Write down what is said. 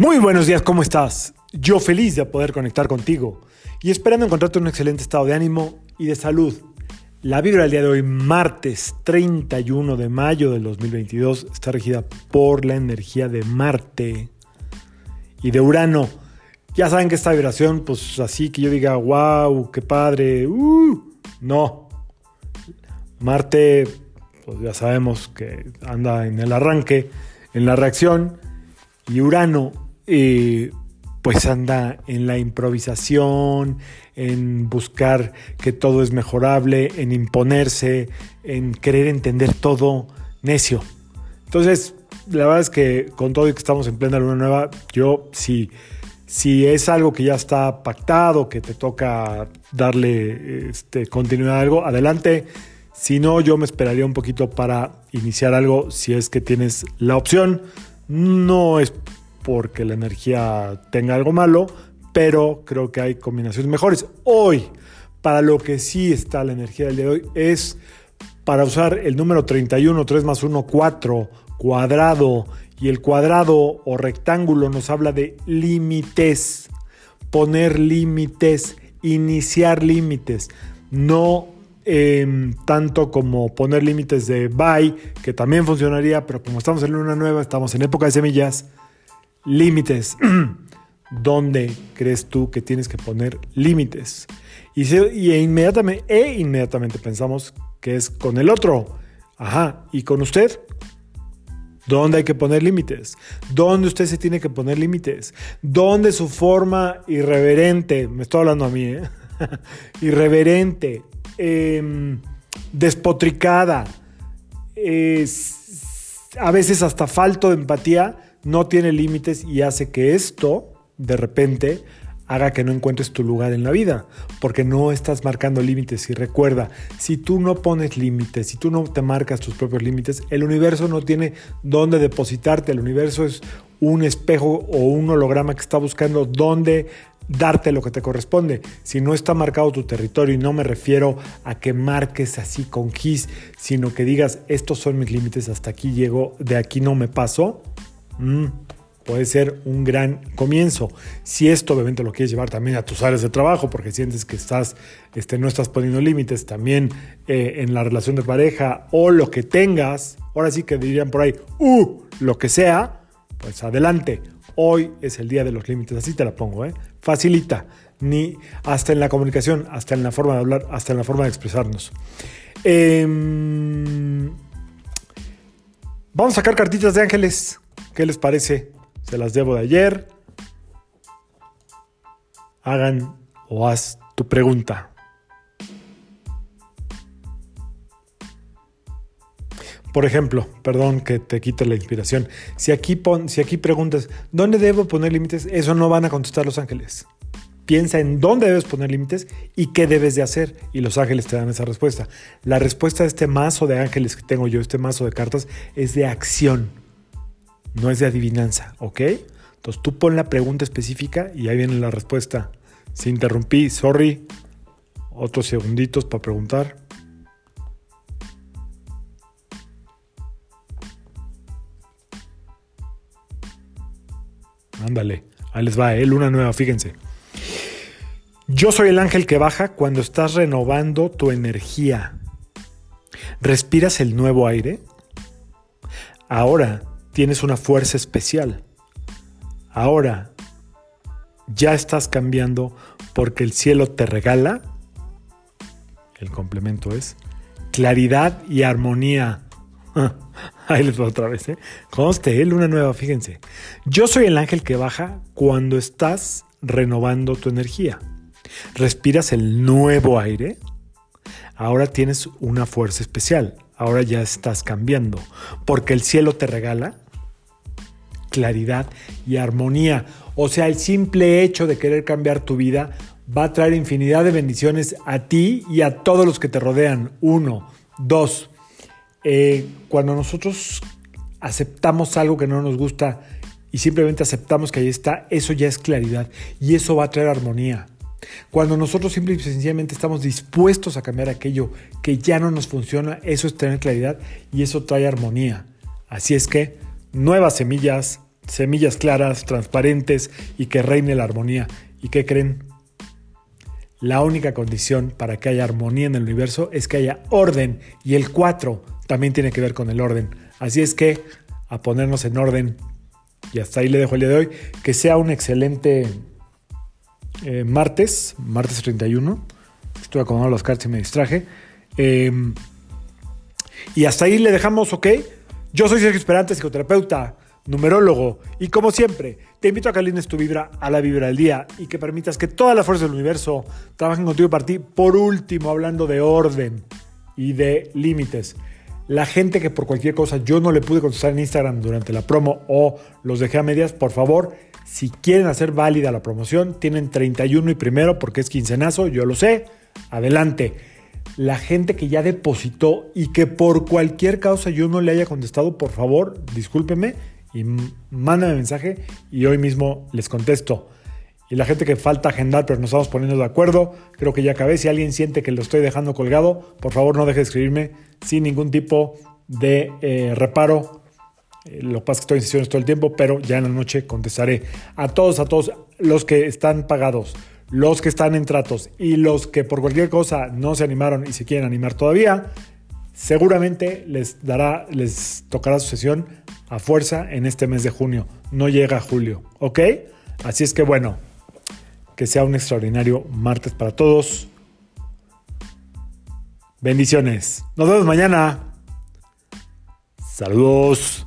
Muy buenos días, ¿cómo estás? Yo feliz de poder conectar contigo y esperando encontrarte en un excelente estado de ánimo y de salud. La vibra del día de hoy, martes 31 de mayo del 2022, está regida por la energía de Marte y de Urano. Ya saben que esta vibración, pues así que yo diga, wow, qué padre, uh, no. Marte, pues ya sabemos que anda en el arranque, en la reacción, y Urano pues anda en la improvisación, en buscar que todo es mejorable, en imponerse, en querer entender todo necio. Entonces, la verdad es que con todo y que estamos en plena luna nueva, yo si, si es algo que ya está pactado, que te toca darle este, continuidad a algo, adelante. Si no, yo me esperaría un poquito para iniciar algo si es que tienes la opción. No es porque la energía tenga algo malo, pero creo que hay combinaciones mejores. Hoy, para lo que sí está la energía del día de hoy, es para usar el número 31, 3 más 1, 4, cuadrado, y el cuadrado o rectángulo nos habla de límites, poner límites, iniciar límites, no em, tanto como poner límites de buy, que también funcionaría, pero como estamos en luna nueva, estamos en época de semillas, límites. ¿Dónde crees tú que tienes que poner límites? Y, inmediatamente, e inmediatamente pensamos que es con el otro. Ajá, ¿y con usted? ¿Dónde hay que poner límites? ¿Dónde usted se tiene que poner límites? ¿Dónde su forma irreverente, me estoy hablando a mí, ¿eh? irreverente, em, despotricada, a veces hasta falto de empatía, no tiene límites y hace que esto, de repente, haga que no encuentres tu lugar en la vida, porque no estás marcando límites. Y recuerda, si tú no pones límites, si tú no te marcas tus propios límites, el universo no tiene dónde depositarte. El universo es un espejo o un holograma que está buscando dónde darte lo que te corresponde. Si no está marcado tu territorio, y no me refiero a que marques así con gis, sino que digas, estos son mis límites, hasta aquí llego, de aquí no me paso, Mm, puede ser un gran comienzo. Si esto obviamente lo quieres llevar también a tus áreas de trabajo, porque sientes que estás, este, no estás poniendo límites también eh, en la relación de pareja o lo que tengas, ahora sí que dirían por ahí, uh, lo que sea, pues adelante. Hoy es el día de los límites, así te la pongo, ¿eh? Facilita, ni hasta en la comunicación, hasta en la forma de hablar, hasta en la forma de expresarnos. Em, vamos a sacar cartitas de ángeles. ¿Qué les parece? Se las debo de ayer. Hagan o haz tu pregunta. Por ejemplo, perdón que te quite la inspiración. Si aquí, pon, si aquí preguntas, ¿dónde debo poner límites? Eso no van a contestar los ángeles. Piensa en dónde debes poner límites y qué debes de hacer. Y los ángeles te dan esa respuesta. La respuesta de este mazo de ángeles que tengo yo, este mazo de cartas, es de acción no es de adivinanza, ¿ok? Entonces tú pon la pregunta específica y ahí viene la respuesta. Si interrumpí, sorry. Otros segunditos para preguntar. Ándale, ahí les va, ¿eh? luna nueva, fíjense. Yo soy el ángel que baja cuando estás renovando tu energía. ¿Respiras el nuevo aire? Ahora tienes una fuerza especial. Ahora ya estás cambiando porque el cielo te regala, el complemento es, claridad y armonía. Ahí les va otra vez, ¿eh? Conste, ¿eh? una nueva, fíjense. Yo soy el ángel que baja cuando estás renovando tu energía. Respiras el nuevo aire. Ahora tienes una fuerza especial ahora ya estás cambiando, porque el cielo te regala claridad y armonía. O sea, el simple hecho de querer cambiar tu vida va a traer infinidad de bendiciones a ti y a todos los que te rodean. Uno, dos, eh, cuando nosotros aceptamos algo que no nos gusta y simplemente aceptamos que ahí está, eso ya es claridad y eso va a traer armonía. Cuando nosotros simple y sencillamente estamos dispuestos a cambiar aquello que ya no nos funciona, eso es tener claridad y eso trae armonía. Así es que nuevas semillas, semillas claras, transparentes y que reine la armonía. ¿Y qué creen? La única condición para que haya armonía en el universo es que haya orden y el 4 también tiene que ver con el orden. Así es que a ponernos en orden y hasta ahí le dejo el día de hoy. Que sea un excelente eh, martes, martes 31. Estuve acomodando las cartas y me distraje. Em, y hasta ahí le dejamos, ok. Yo soy Sergio Esperante, psicoterapeuta, numerólogo, y como siempre, te invito a que alines tu vibra a la vibra del día y que permitas que todas las fuerzas del universo trabajen contigo para ti. Por último, hablando de orden y de límites. La gente que por cualquier cosa yo no le pude contestar en Instagram durante la promo o los dejé a medias, por favor, si quieren hacer válida la promoción, tienen 31 y primero porque es quincenazo, yo lo sé, adelante. La gente que ya depositó y que por cualquier causa yo no le haya contestado, por favor, discúlpeme y mándame mensaje y hoy mismo les contesto. Y la gente que falta agendar, pero nos estamos poniendo de acuerdo, creo que ya acabé. Si alguien siente que lo estoy dejando colgado, por favor no deje de escribirme sin ningún tipo de eh, reparo. Eh, lo que pasa es que estoy en sesiones todo el tiempo, pero ya en la noche contestaré a todos, a todos los que están pagados, los que están en tratos y los que por cualquier cosa no se animaron y se quieren animar todavía. Seguramente les dará, les tocará su sesión a fuerza en este mes de junio. No llega julio, ¿ok? Así es que bueno, que sea un extraordinario martes para todos. Bendiciones. Nos vemos mañana. Saludos.